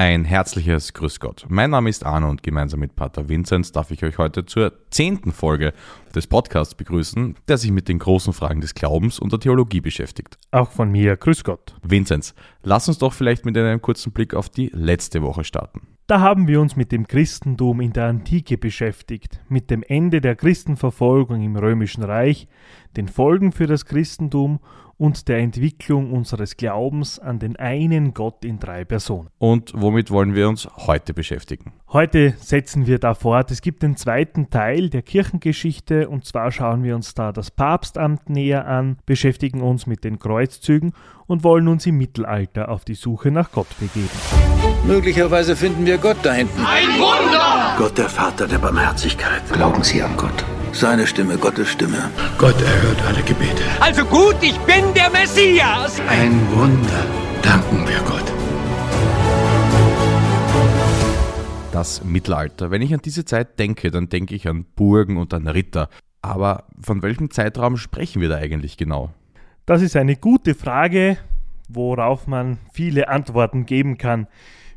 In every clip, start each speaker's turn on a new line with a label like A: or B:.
A: Ein herzliches Grüß Gott. Mein Name ist Arno und gemeinsam mit Pater Vinzenz darf ich euch heute zur zehnten Folge des Podcasts begrüßen, der sich mit den großen Fragen des Glaubens und der Theologie beschäftigt.
B: Auch von mir, Grüß Gott.
A: Vinzenz, lass uns doch vielleicht mit einem kurzen Blick auf die letzte Woche starten.
B: Da haben wir uns mit dem Christentum in der Antike beschäftigt, mit dem Ende der Christenverfolgung im Römischen Reich, den Folgen für das Christentum und der Entwicklung unseres Glaubens an den einen Gott in drei Personen.
A: Und womit wollen wir uns heute beschäftigen?
B: Heute setzen wir da fort. Es gibt den zweiten Teil der Kirchengeschichte und zwar schauen wir uns da das Papstamt näher an, beschäftigen uns mit den Kreuzzügen und wollen uns im Mittelalter auf die Suche nach Gott begeben.
C: Möglicherweise finden wir Gott da hinten.
D: Ein Wunder!
C: Gott, der Vater der Barmherzigkeit.
E: Glauben Sie an Gott.
C: Seine Stimme, Gottes Stimme.
E: Gott erhört alle Gebete.
D: Also gut, ich bin der Messias!
E: Ein Wunder. Danken wir Gott.
A: Das Mittelalter. Wenn ich an diese Zeit denke, dann denke ich an Burgen und an Ritter. Aber von welchem Zeitraum sprechen wir da eigentlich genau?
B: Das ist eine gute Frage, worauf man viele Antworten geben kann.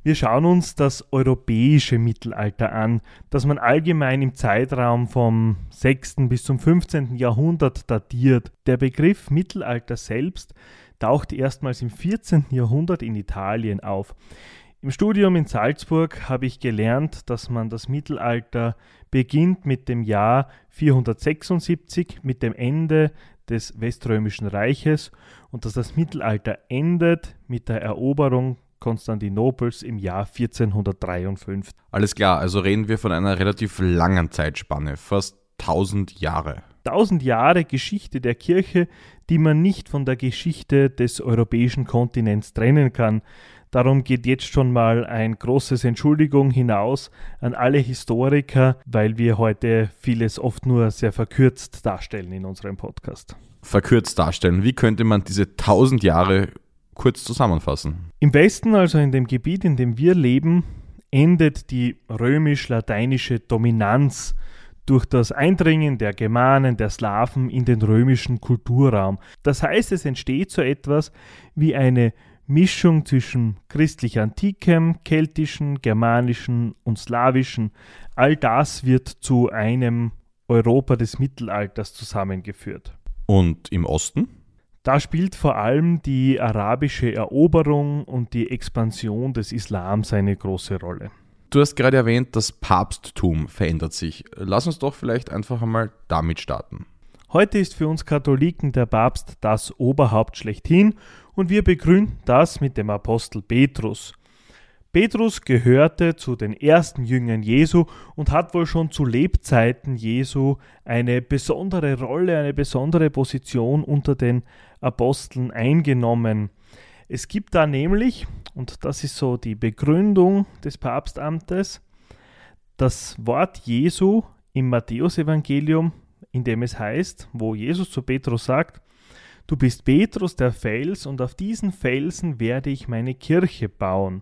B: Wir schauen uns das europäische Mittelalter an, das man allgemein im Zeitraum vom 6. bis zum 15. Jahrhundert datiert. Der Begriff Mittelalter selbst taucht erstmals im 14. Jahrhundert in Italien auf. Im Studium in Salzburg habe ich gelernt, dass man das Mittelalter beginnt mit dem Jahr 476, mit dem Ende des Weströmischen Reiches und dass das Mittelalter endet mit der Eroberung Konstantinopels im Jahr 1453.
A: Alles klar, also reden wir von einer relativ langen Zeitspanne, fast 1000 Jahre.
B: 1000 Jahre Geschichte der Kirche, die man nicht von der Geschichte des europäischen Kontinents trennen kann. Darum geht jetzt schon mal ein großes Entschuldigung hinaus an alle Historiker, weil wir heute vieles oft nur sehr verkürzt darstellen in unserem Podcast.
A: Verkürzt darstellen, wie könnte man diese 1000 Jahre kurz zusammenfassen?
B: Im Westen, also in dem Gebiet, in dem wir leben, endet die römisch-lateinische Dominanz durch das Eindringen der Germanen, der Slawen in den römischen Kulturraum. Das heißt, es entsteht so etwas wie eine Mischung zwischen christlich-antikem, keltischen, germanischen und slawischen. All das wird zu einem Europa des Mittelalters zusammengeführt.
A: Und im Osten?
B: Da spielt vor allem die arabische Eroberung und die Expansion des Islams eine große Rolle.
A: Du hast gerade erwähnt, das Papsttum verändert sich. Lass uns doch vielleicht einfach einmal damit starten.
B: Heute ist für uns Katholiken der Papst das Oberhaupt schlechthin und wir begründen das mit dem Apostel Petrus. Petrus gehörte zu den ersten Jüngern Jesu und hat wohl schon zu Lebzeiten Jesu eine besondere Rolle, eine besondere Position unter den Aposteln eingenommen. Es gibt da nämlich, und das ist so die Begründung des Papstamtes, das Wort Jesu im Matthäusevangelium, in dem es heißt, wo Jesus zu Petrus sagt, Du bist Petrus der Fels, und auf diesen Felsen werde ich meine Kirche bauen.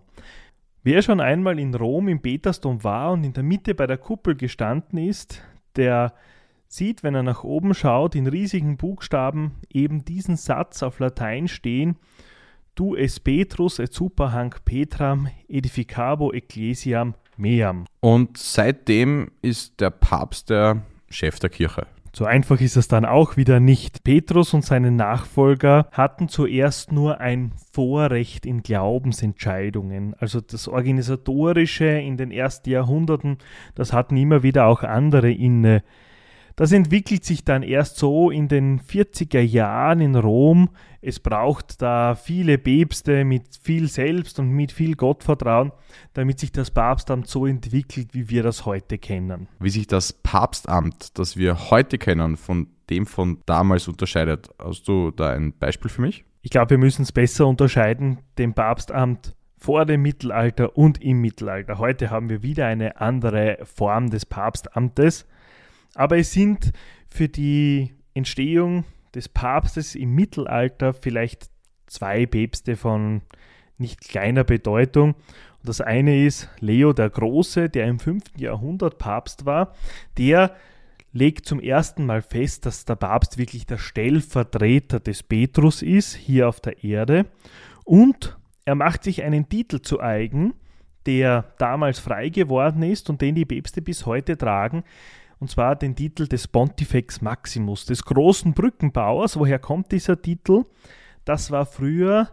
B: Wer schon einmal in Rom im Petersdom war und in der Mitte bei der Kuppel gestanden ist, der sieht, wenn er nach oben schaut, in riesigen Buchstaben eben diesen Satz auf Latein stehen: Du es Petrus et super hanc Petram edificabo ecclesiam meam.
A: Und seitdem ist der Papst der Chef der Kirche.
B: So einfach ist es dann auch wieder nicht. Petrus und seine Nachfolger hatten zuerst nur ein Vorrecht in Glaubensentscheidungen. Also das Organisatorische in den ersten Jahrhunderten, das hatten immer wieder auch andere inne. Das entwickelt sich dann erst so in den 40er Jahren in Rom. Es braucht da viele Päpste mit viel Selbst und mit viel Gottvertrauen, damit sich das Papstamt so entwickelt, wie wir das heute kennen.
A: Wie sich das Papstamt, das wir heute kennen, von dem von damals unterscheidet. Hast du da ein Beispiel für mich?
B: Ich glaube, wir müssen es besser unterscheiden, dem Papstamt vor dem Mittelalter und im Mittelalter. Heute haben wir wieder eine andere Form des Papstamtes. Aber es sind für die Entstehung des Papstes im Mittelalter vielleicht zwei Päpste von nicht kleiner Bedeutung. Und das eine ist Leo der Große, der im 5. Jahrhundert Papst war. Der legt zum ersten Mal fest, dass der Papst wirklich der Stellvertreter des Petrus ist, hier auf der Erde. Und er macht sich einen Titel zu eigen, der damals frei geworden ist und den die Päpste bis heute tragen, und zwar den Titel des Pontifex Maximus, des großen Brückenbauers. Woher kommt dieser Titel? Das war früher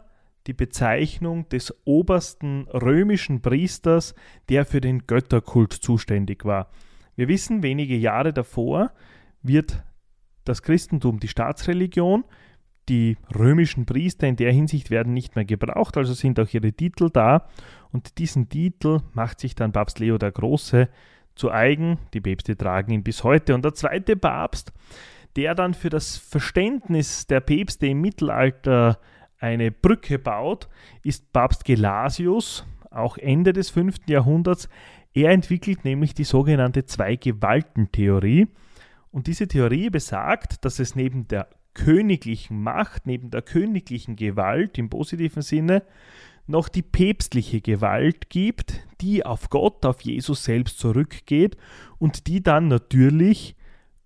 B: die Bezeichnung des obersten römischen Priesters, der für den Götterkult zuständig war. Wir wissen, wenige Jahre davor wird das Christentum die Staatsreligion. Die römischen Priester in der Hinsicht werden nicht mehr gebraucht, also sind auch ihre Titel da. Und diesen Titel macht sich dann Papst Leo der Große zu eigen. Die Päpste tragen ihn bis heute. Und der zweite Papst, der dann für das Verständnis der Päpste im Mittelalter eine Brücke baut, ist Papst Gelasius, auch Ende des 5. Jahrhunderts. Er entwickelt nämlich die sogenannte Zwei-Gewalten-Theorie. Und diese Theorie besagt, dass es neben der königlichen Macht, neben der königlichen Gewalt im positiven Sinne, noch die päpstliche Gewalt gibt, die auf Gott, auf Jesus selbst zurückgeht und die dann natürlich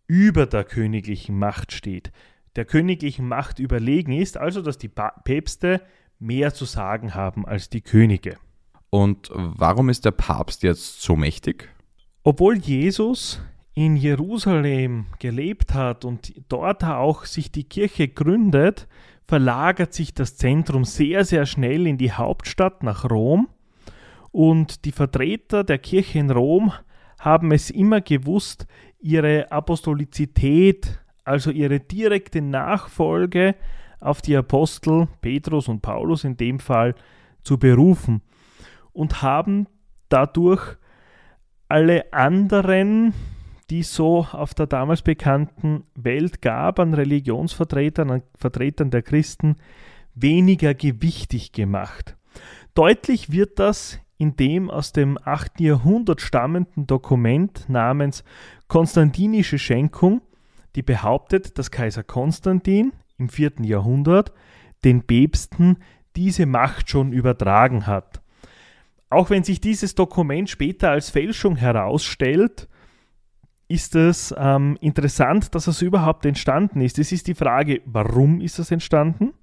B: über der königlichen Macht steht, der königlichen Macht überlegen ist, also dass die Päpste mehr zu sagen haben als die Könige.
A: Und warum ist der Papst jetzt so mächtig?
B: Obwohl Jesus in Jerusalem gelebt hat und dort auch sich die Kirche gründet, verlagert sich das Zentrum sehr, sehr schnell in die Hauptstadt nach Rom. Und die Vertreter der Kirche in Rom haben es immer gewusst, ihre Apostolizität, also ihre direkte Nachfolge auf die Apostel Petrus und Paulus in dem Fall zu berufen und haben dadurch alle anderen die so auf der damals bekannten Welt gab an Religionsvertretern, an Vertretern der Christen, weniger gewichtig gemacht. Deutlich wird das in dem aus dem 8. Jahrhundert stammenden Dokument namens Konstantinische Schenkung, die behauptet, dass Kaiser Konstantin im 4. Jahrhundert den Päpsten diese Macht schon übertragen hat. Auch wenn sich dieses Dokument später als Fälschung herausstellt, ist es ähm, interessant, dass es überhaupt entstanden ist. Es ist die Frage, warum ist es entstanden?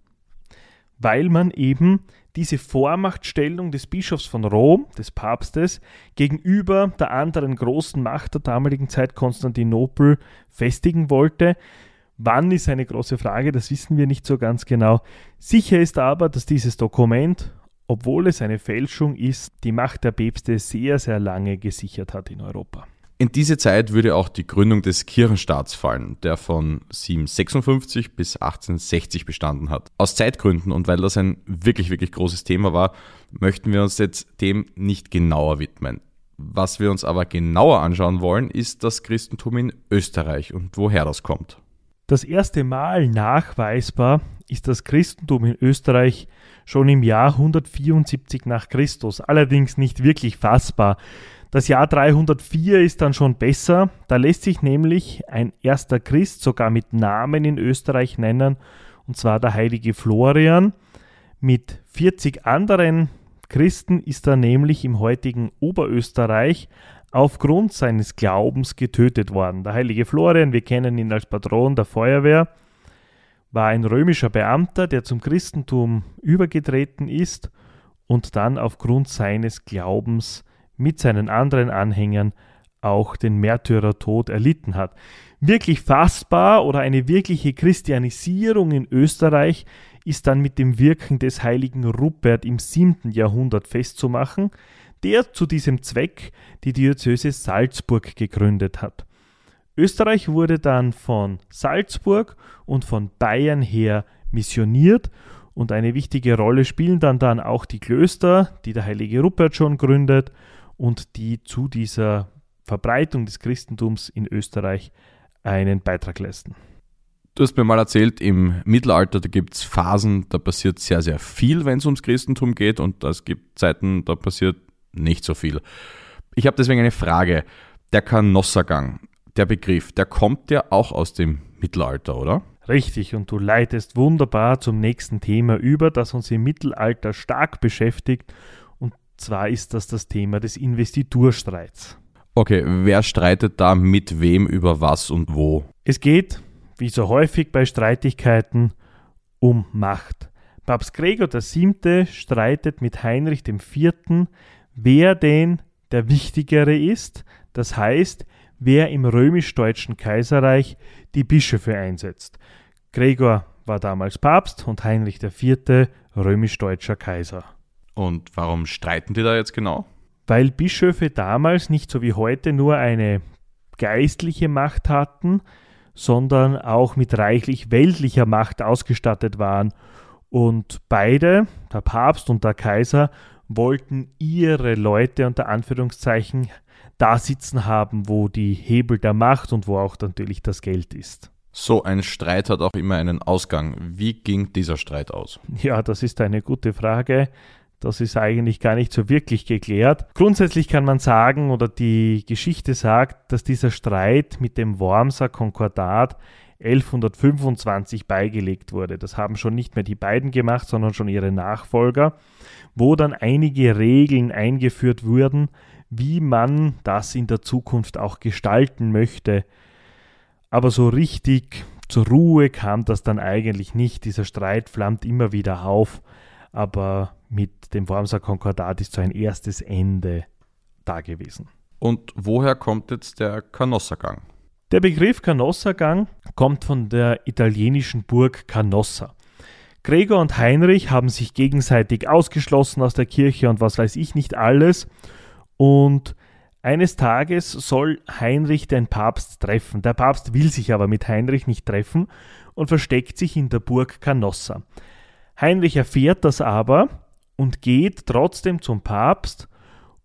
B: Weil man eben diese Vormachtstellung des Bischofs von Rom, des Papstes, gegenüber der anderen großen Macht der damaligen Zeit Konstantinopel festigen wollte. Wann ist eine große Frage, das wissen wir nicht so ganz genau. Sicher ist aber, dass dieses Dokument, obwohl es eine Fälschung ist, die Macht der Päpste sehr, sehr lange gesichert hat in Europa.
A: In diese Zeit würde auch die Gründung des Kirchenstaats fallen, der von 756 bis 1860 bestanden hat. Aus Zeitgründen und weil das ein wirklich, wirklich großes Thema war, möchten wir uns jetzt dem nicht genauer widmen. Was wir uns aber genauer anschauen wollen, ist das Christentum in Österreich und woher das kommt.
B: Das erste Mal nachweisbar ist das Christentum in Österreich schon im Jahr 174 nach Christus, allerdings nicht wirklich fassbar. Das Jahr 304 ist dann schon besser. Da lässt sich nämlich ein erster Christ sogar mit Namen in Österreich nennen, und zwar der heilige Florian. Mit 40 anderen Christen ist er nämlich im heutigen Oberösterreich aufgrund seines Glaubens getötet worden. Der heilige Florian, wir kennen ihn als Patron der Feuerwehr, war ein römischer Beamter, der zum Christentum übergetreten ist und dann aufgrund seines Glaubens mit seinen anderen Anhängern auch den Märtyrertod erlitten hat. Wirklich fassbar oder eine wirkliche Christianisierung in Österreich ist dann mit dem Wirken des heiligen Rupert im 7. Jahrhundert festzumachen, der zu diesem Zweck die Diözese Salzburg gegründet hat. Österreich wurde dann von Salzburg und von Bayern her missioniert und eine wichtige Rolle spielen dann dann auch die Klöster, die der heilige Rupert schon gründet und die zu dieser Verbreitung des Christentums in Österreich einen Beitrag leisten.
A: Du hast mir mal erzählt, im Mittelalter, da gibt es Phasen, da passiert sehr, sehr viel, wenn es ums Christentum geht und es gibt Zeiten, da passiert nicht so viel. Ich habe deswegen eine Frage. Der Kanossergang, der Begriff, der kommt ja auch aus dem Mittelalter, oder?
B: Richtig, und du leitest wunderbar zum nächsten Thema über, das uns im Mittelalter stark beschäftigt zwar ist das das Thema des Investiturstreits.
A: Okay, wer streitet da mit wem über was und wo?
B: Es geht, wie so häufig bei Streitigkeiten, um Macht. Papst Gregor VII. streitet mit Heinrich IV., wer denn der Wichtigere ist, das heißt, wer im römisch-deutschen Kaiserreich die Bischöfe einsetzt. Gregor war damals Papst und Heinrich IV. römisch-deutscher Kaiser.
A: Und warum streiten die da jetzt genau?
B: Weil Bischöfe damals nicht so wie heute nur eine geistliche Macht hatten, sondern auch mit reichlich weltlicher Macht ausgestattet waren. Und beide, der Papst und der Kaiser, wollten ihre Leute unter Anführungszeichen da sitzen haben, wo die Hebel der Macht und wo auch natürlich das Geld ist.
A: So ein Streit hat auch immer einen Ausgang. Wie ging dieser Streit aus?
B: Ja, das ist eine gute Frage. Das ist eigentlich gar nicht so wirklich geklärt. Grundsätzlich kann man sagen, oder die Geschichte sagt, dass dieser Streit mit dem Wormser Konkordat 1125 beigelegt wurde. Das haben schon nicht mehr die beiden gemacht, sondern schon ihre Nachfolger, wo dann einige Regeln eingeführt wurden, wie man das in der Zukunft auch gestalten möchte. Aber so richtig zur Ruhe kam das dann eigentlich nicht. Dieser Streit flammt immer wieder auf, aber mit dem Wormser Konkordat ist so ein erstes Ende da gewesen.
A: Und woher kommt jetzt der Canossagang?
B: Der Begriff Canossagang kommt von der italienischen Burg Canossa. Gregor und Heinrich haben sich gegenseitig ausgeschlossen aus der Kirche und was weiß ich nicht alles. Und eines Tages soll Heinrich den Papst treffen. Der Papst will sich aber mit Heinrich nicht treffen und versteckt sich in der Burg Canossa. Heinrich erfährt das aber und geht trotzdem zum Papst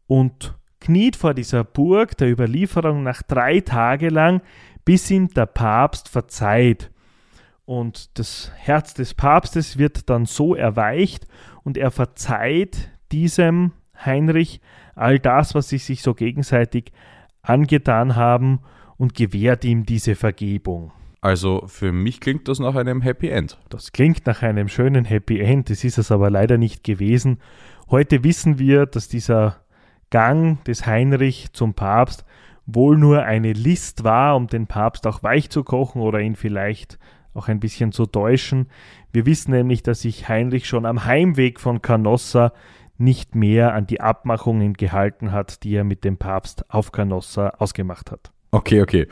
B: und kniet vor dieser Burg der Überlieferung nach drei Tage lang, bis ihm der Papst verzeiht. Und das Herz des Papstes wird dann so erweicht und er verzeiht diesem Heinrich all das, was sie sich so gegenseitig angetan haben und gewährt ihm diese Vergebung.
A: Also für mich klingt das nach einem Happy End.
B: Das klingt nach einem schönen Happy End, das ist es aber leider nicht gewesen. Heute wissen wir, dass dieser Gang des Heinrich zum Papst wohl nur eine List war, um den Papst auch weich zu kochen oder ihn vielleicht auch ein bisschen zu täuschen. Wir wissen nämlich, dass sich Heinrich schon am Heimweg von Canossa nicht mehr an die Abmachungen gehalten hat, die er mit dem Papst auf Canossa ausgemacht hat.
A: Okay, okay.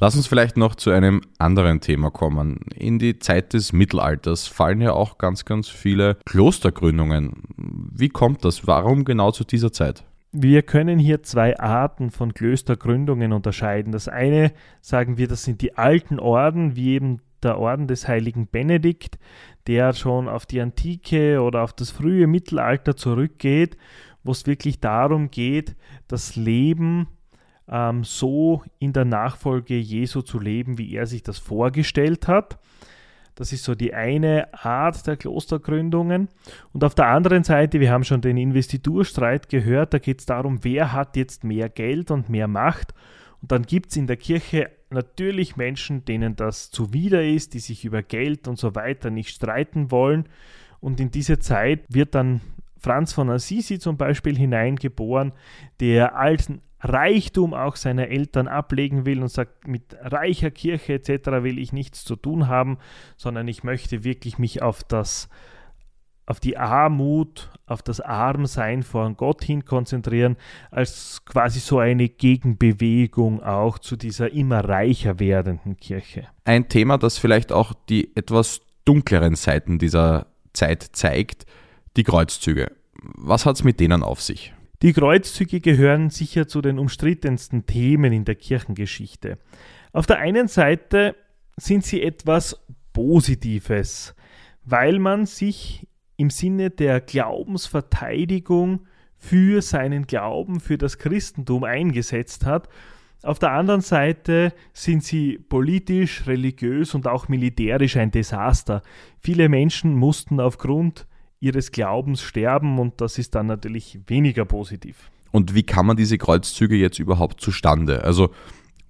A: Lass uns vielleicht noch zu einem anderen Thema kommen. In die Zeit des Mittelalters fallen ja auch ganz, ganz viele Klostergründungen. Wie kommt das? Warum genau zu dieser Zeit?
B: Wir können hier zwei Arten von Klöstergründungen unterscheiden. Das eine, sagen wir, das sind die alten Orden, wie eben der Orden des heiligen Benedikt, der schon auf die Antike oder auf das frühe Mittelalter zurückgeht, wo es wirklich darum geht, das Leben ähm, so in der Nachfolge Jesu zu leben, wie er sich das vorgestellt hat. Das ist so die eine Art der Klostergründungen. Und auf der anderen Seite, wir haben schon den Investiturstreit gehört, da geht es darum, wer hat jetzt mehr Geld und mehr Macht. Und dann gibt es in der Kirche natürlich Menschen, denen das zuwider ist, die sich über Geld und so weiter nicht streiten wollen. Und in diese Zeit wird dann Franz von Assisi zum Beispiel hineingeboren, der alten Reichtum auch seiner Eltern ablegen will und sagt, mit reicher Kirche etc. will ich nichts zu tun haben, sondern ich möchte wirklich mich auf das auf die Armut, auf das Armsein vor Gott hin konzentrieren, als quasi so eine Gegenbewegung auch zu dieser immer reicher werdenden Kirche.
A: Ein Thema, das vielleicht auch die etwas dunkleren Seiten dieser Zeit zeigt, die Kreuzzüge. Was hat es mit denen auf sich?
B: Die Kreuzzüge gehören sicher zu den umstrittensten Themen in der Kirchengeschichte. Auf der einen Seite sind sie etwas Positives, weil man sich im Sinne der Glaubensverteidigung für seinen Glauben, für das Christentum eingesetzt hat. Auf der anderen Seite sind sie politisch, religiös und auch militärisch ein Desaster. Viele Menschen mussten aufgrund ihres Glaubens sterben und das ist dann natürlich weniger positiv.
A: Und wie kann man diese Kreuzzüge jetzt überhaupt zustande? Also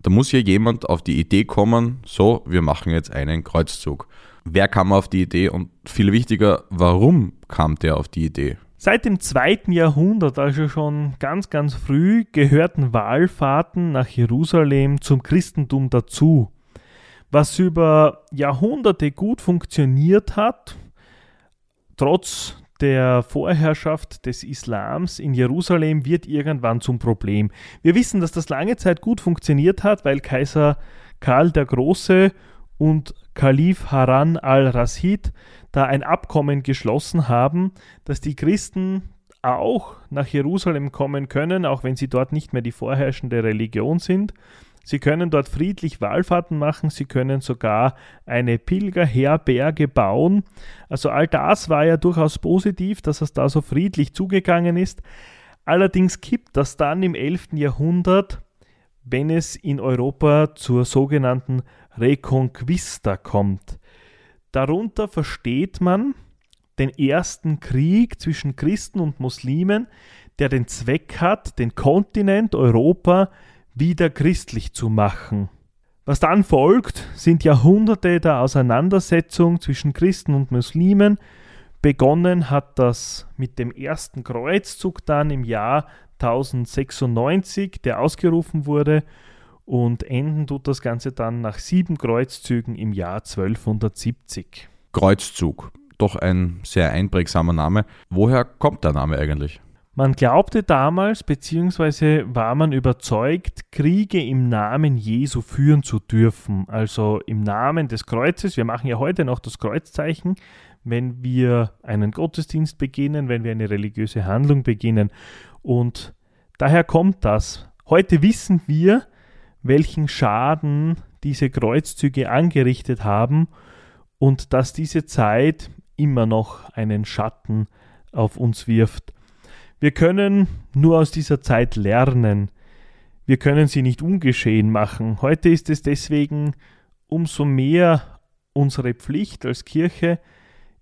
A: da muss ja jemand auf die Idee kommen, so, wir machen jetzt einen Kreuzzug. Wer kam auf die Idee und viel wichtiger, warum kam der auf die Idee?
B: Seit dem zweiten Jahrhundert, also schon ganz, ganz früh, gehörten Wallfahrten nach Jerusalem zum Christentum dazu. Was über Jahrhunderte gut funktioniert hat, trotz der Vorherrschaft des Islams in Jerusalem wird irgendwann zum Problem. Wir wissen, dass das lange Zeit gut funktioniert hat, weil Kaiser Karl der Große und Kalif Haran al-Rasid da ein Abkommen geschlossen haben, dass die Christen auch nach Jerusalem kommen können, auch wenn sie dort nicht mehr die vorherrschende Religion sind. Sie können dort friedlich Wallfahrten machen, sie können sogar eine Pilgerherberge bauen. Also all das war ja durchaus positiv, dass es da so friedlich zugegangen ist. Allerdings kippt das dann im 11. Jahrhundert, wenn es in Europa zur sogenannten Reconquista kommt. Darunter versteht man den ersten Krieg zwischen Christen und Muslimen, der den Zweck hat, den Kontinent Europa wieder christlich zu machen. Was dann folgt, sind Jahrhunderte der Auseinandersetzung zwischen Christen und Muslimen. Begonnen hat das mit dem ersten Kreuzzug dann im Jahr 1096, der ausgerufen wurde, und enden tut das Ganze dann nach sieben Kreuzzügen im Jahr 1270.
A: Kreuzzug, doch ein sehr einprägsamer Name. Woher kommt der Name eigentlich?
B: Man glaubte damals, beziehungsweise war man überzeugt, Kriege im Namen Jesu führen zu dürfen, also im Namen des Kreuzes. Wir machen ja heute noch das Kreuzzeichen, wenn wir einen Gottesdienst beginnen, wenn wir eine religiöse Handlung beginnen. Und daher kommt das. Heute wissen wir, welchen Schaden diese Kreuzzüge angerichtet haben und dass diese Zeit immer noch einen Schatten auf uns wirft. Wir können nur aus dieser Zeit lernen. Wir können sie nicht ungeschehen machen. Heute ist es deswegen umso mehr unsere Pflicht als Kirche,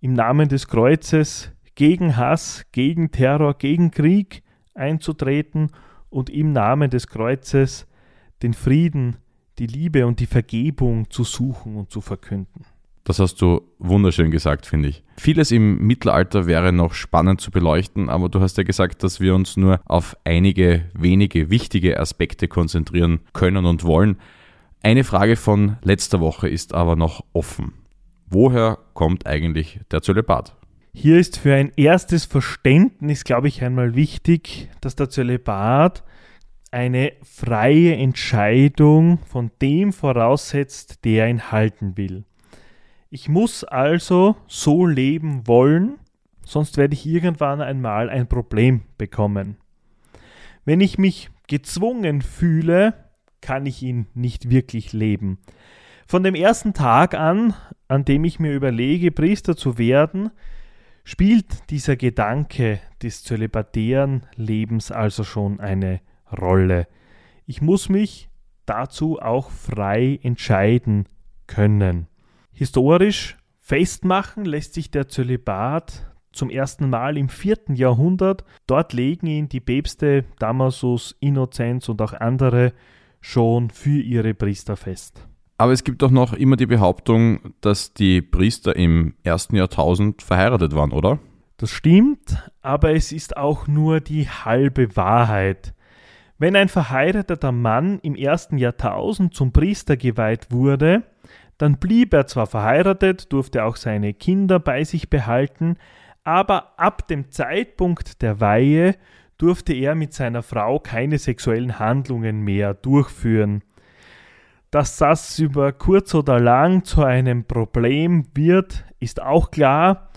B: im Namen des Kreuzes gegen Hass, gegen Terror, gegen Krieg einzutreten und im Namen des Kreuzes den Frieden, die Liebe und die Vergebung zu suchen und zu verkünden.
A: Das hast du wunderschön gesagt, finde ich. Vieles im Mittelalter wäre noch spannend zu beleuchten, aber du hast ja gesagt, dass wir uns nur auf einige wenige wichtige Aspekte konzentrieren können und wollen. Eine Frage von letzter Woche ist aber noch offen. Woher kommt eigentlich der Zölibat?
B: Hier ist für ein erstes Verständnis, glaube ich, einmal wichtig, dass der Zölibat eine freie Entscheidung von dem voraussetzt, der ihn halten will. Ich muss also so leben wollen, sonst werde ich irgendwann einmal ein Problem bekommen. Wenn ich mich gezwungen fühle, kann ich ihn nicht wirklich leben. Von dem ersten Tag an, an dem ich mir überlege, Priester zu werden, spielt dieser Gedanke des zölibatären Lebens also schon eine Rolle. Ich muss mich dazu auch frei entscheiden können. Historisch festmachen lässt sich der Zölibat zum ersten Mal im vierten Jahrhundert. Dort legen ihn die Päpste Damasus, Innozenz und auch andere schon für ihre Priester fest.
A: Aber es gibt doch noch immer die Behauptung, dass die Priester im ersten Jahrtausend verheiratet waren, oder?
B: Das stimmt, aber es ist auch nur die halbe Wahrheit. Wenn ein verheirateter Mann im ersten Jahrtausend zum Priester geweiht wurde, dann blieb er zwar verheiratet, durfte auch seine Kinder bei sich behalten, aber ab dem Zeitpunkt der Weihe durfte er mit seiner Frau keine sexuellen Handlungen mehr durchführen. Dass das über kurz oder lang zu einem Problem wird, ist auch klar,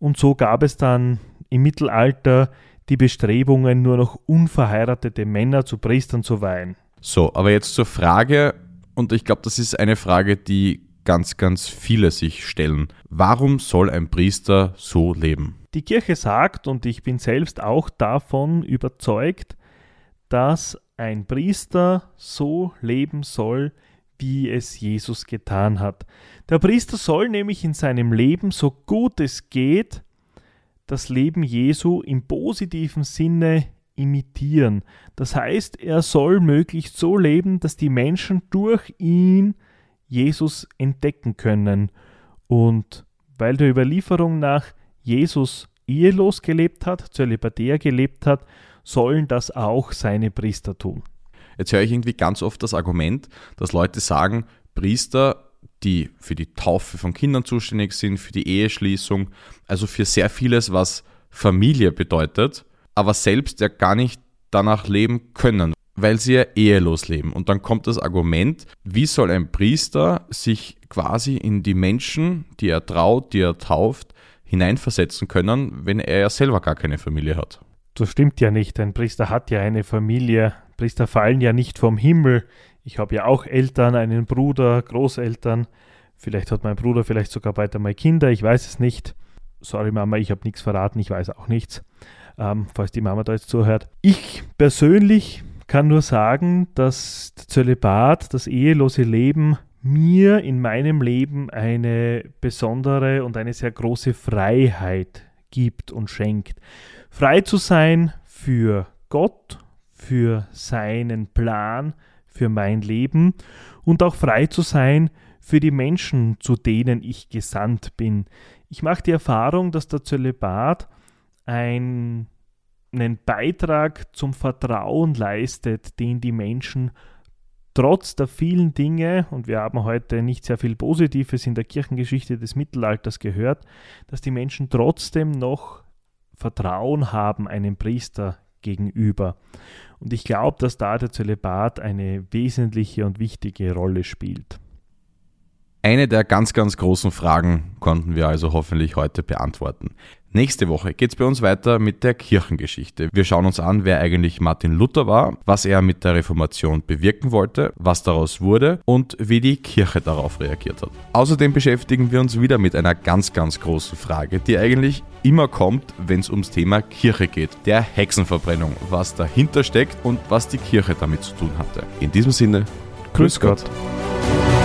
B: und so gab es dann im Mittelalter die Bestrebungen, nur noch unverheiratete Männer zu Priestern zu weihen.
A: So, aber jetzt zur Frage, und ich glaube, das ist eine Frage, die ganz, ganz viele sich stellen. Warum soll ein Priester so leben?
B: Die Kirche sagt, und ich bin selbst auch davon überzeugt, dass ein Priester so leben soll, wie es Jesus getan hat. Der Priester soll nämlich in seinem Leben, so gut es geht, das Leben Jesu im positiven Sinne imitieren. Das heißt, er soll möglichst so leben, dass die Menschen durch ihn Jesus entdecken können. Und weil der Überlieferung nach Jesus ehelos gelebt hat, zölibatär gelebt hat, sollen das auch seine Priester tun.
A: Jetzt höre ich irgendwie ganz oft das Argument, dass Leute sagen, Priester, die für die Taufe von Kindern zuständig sind, für die Eheschließung, also für sehr vieles, was Familie bedeutet, aber selbst ja gar nicht danach leben können, weil sie ja ehelos leben. Und dann kommt das Argument, wie soll ein Priester sich quasi in die Menschen, die er traut, die er tauft, hineinversetzen können, wenn er ja selber gar keine Familie hat.
B: Das stimmt ja nicht. Ein Priester hat ja eine Familie. Priester fallen ja nicht vom Himmel. Ich habe ja auch Eltern, einen Bruder, Großeltern. Vielleicht hat mein Bruder vielleicht sogar bald einmal Kinder, ich weiß es nicht. Sorry Mama, ich habe nichts verraten, ich weiß auch nichts, ähm, falls die Mama da jetzt zuhört. Ich persönlich kann nur sagen, dass der Zölibat, das ehelose Leben, mir in meinem Leben eine besondere und eine sehr große Freiheit gibt und schenkt. Frei zu sein für Gott, für seinen Plan, für mein Leben und auch frei zu sein für die Menschen, zu denen ich gesandt bin. Ich mache die Erfahrung, dass der Zölibat ein, einen Beitrag zum Vertrauen leistet, den die Menschen trotz der vielen Dinge, und wir haben heute nicht sehr viel Positives in der Kirchengeschichte des Mittelalters gehört, dass die Menschen trotzdem noch Vertrauen haben einem Priester gegenüber. Und ich glaube, dass da der Zölibat eine wesentliche und wichtige Rolle spielt.
A: Eine der ganz, ganz großen Fragen konnten wir also hoffentlich heute beantworten. Nächste Woche geht es bei uns weiter mit der Kirchengeschichte. Wir schauen uns an, wer eigentlich Martin Luther war, was er mit der Reformation bewirken wollte, was daraus wurde und wie die Kirche darauf reagiert hat. Außerdem beschäftigen wir uns wieder mit einer ganz, ganz großen Frage, die eigentlich immer kommt, wenn es ums Thema Kirche geht. Der Hexenverbrennung, was dahinter steckt und was die Kirche damit zu tun hatte. In diesem Sinne,
B: Grüß Gott. Gott.